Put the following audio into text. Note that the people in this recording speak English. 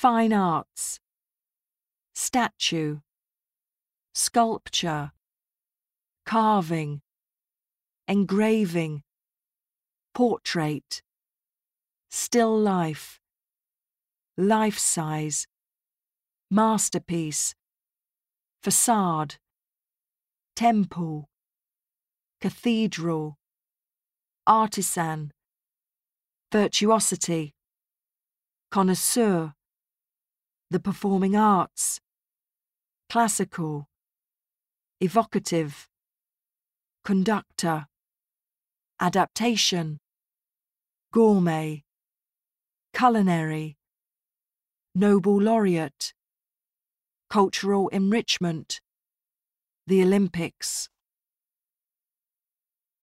fine arts, statue, sculpture, carving, engraving, portrait, still life, life size, masterpiece, facade, temple, cathedral, artisan, virtuosity, connoisseur, the performing arts, classical, evocative, conductor, adaptation, gourmet, culinary, Nobel laureate, cultural enrichment, the Olympics.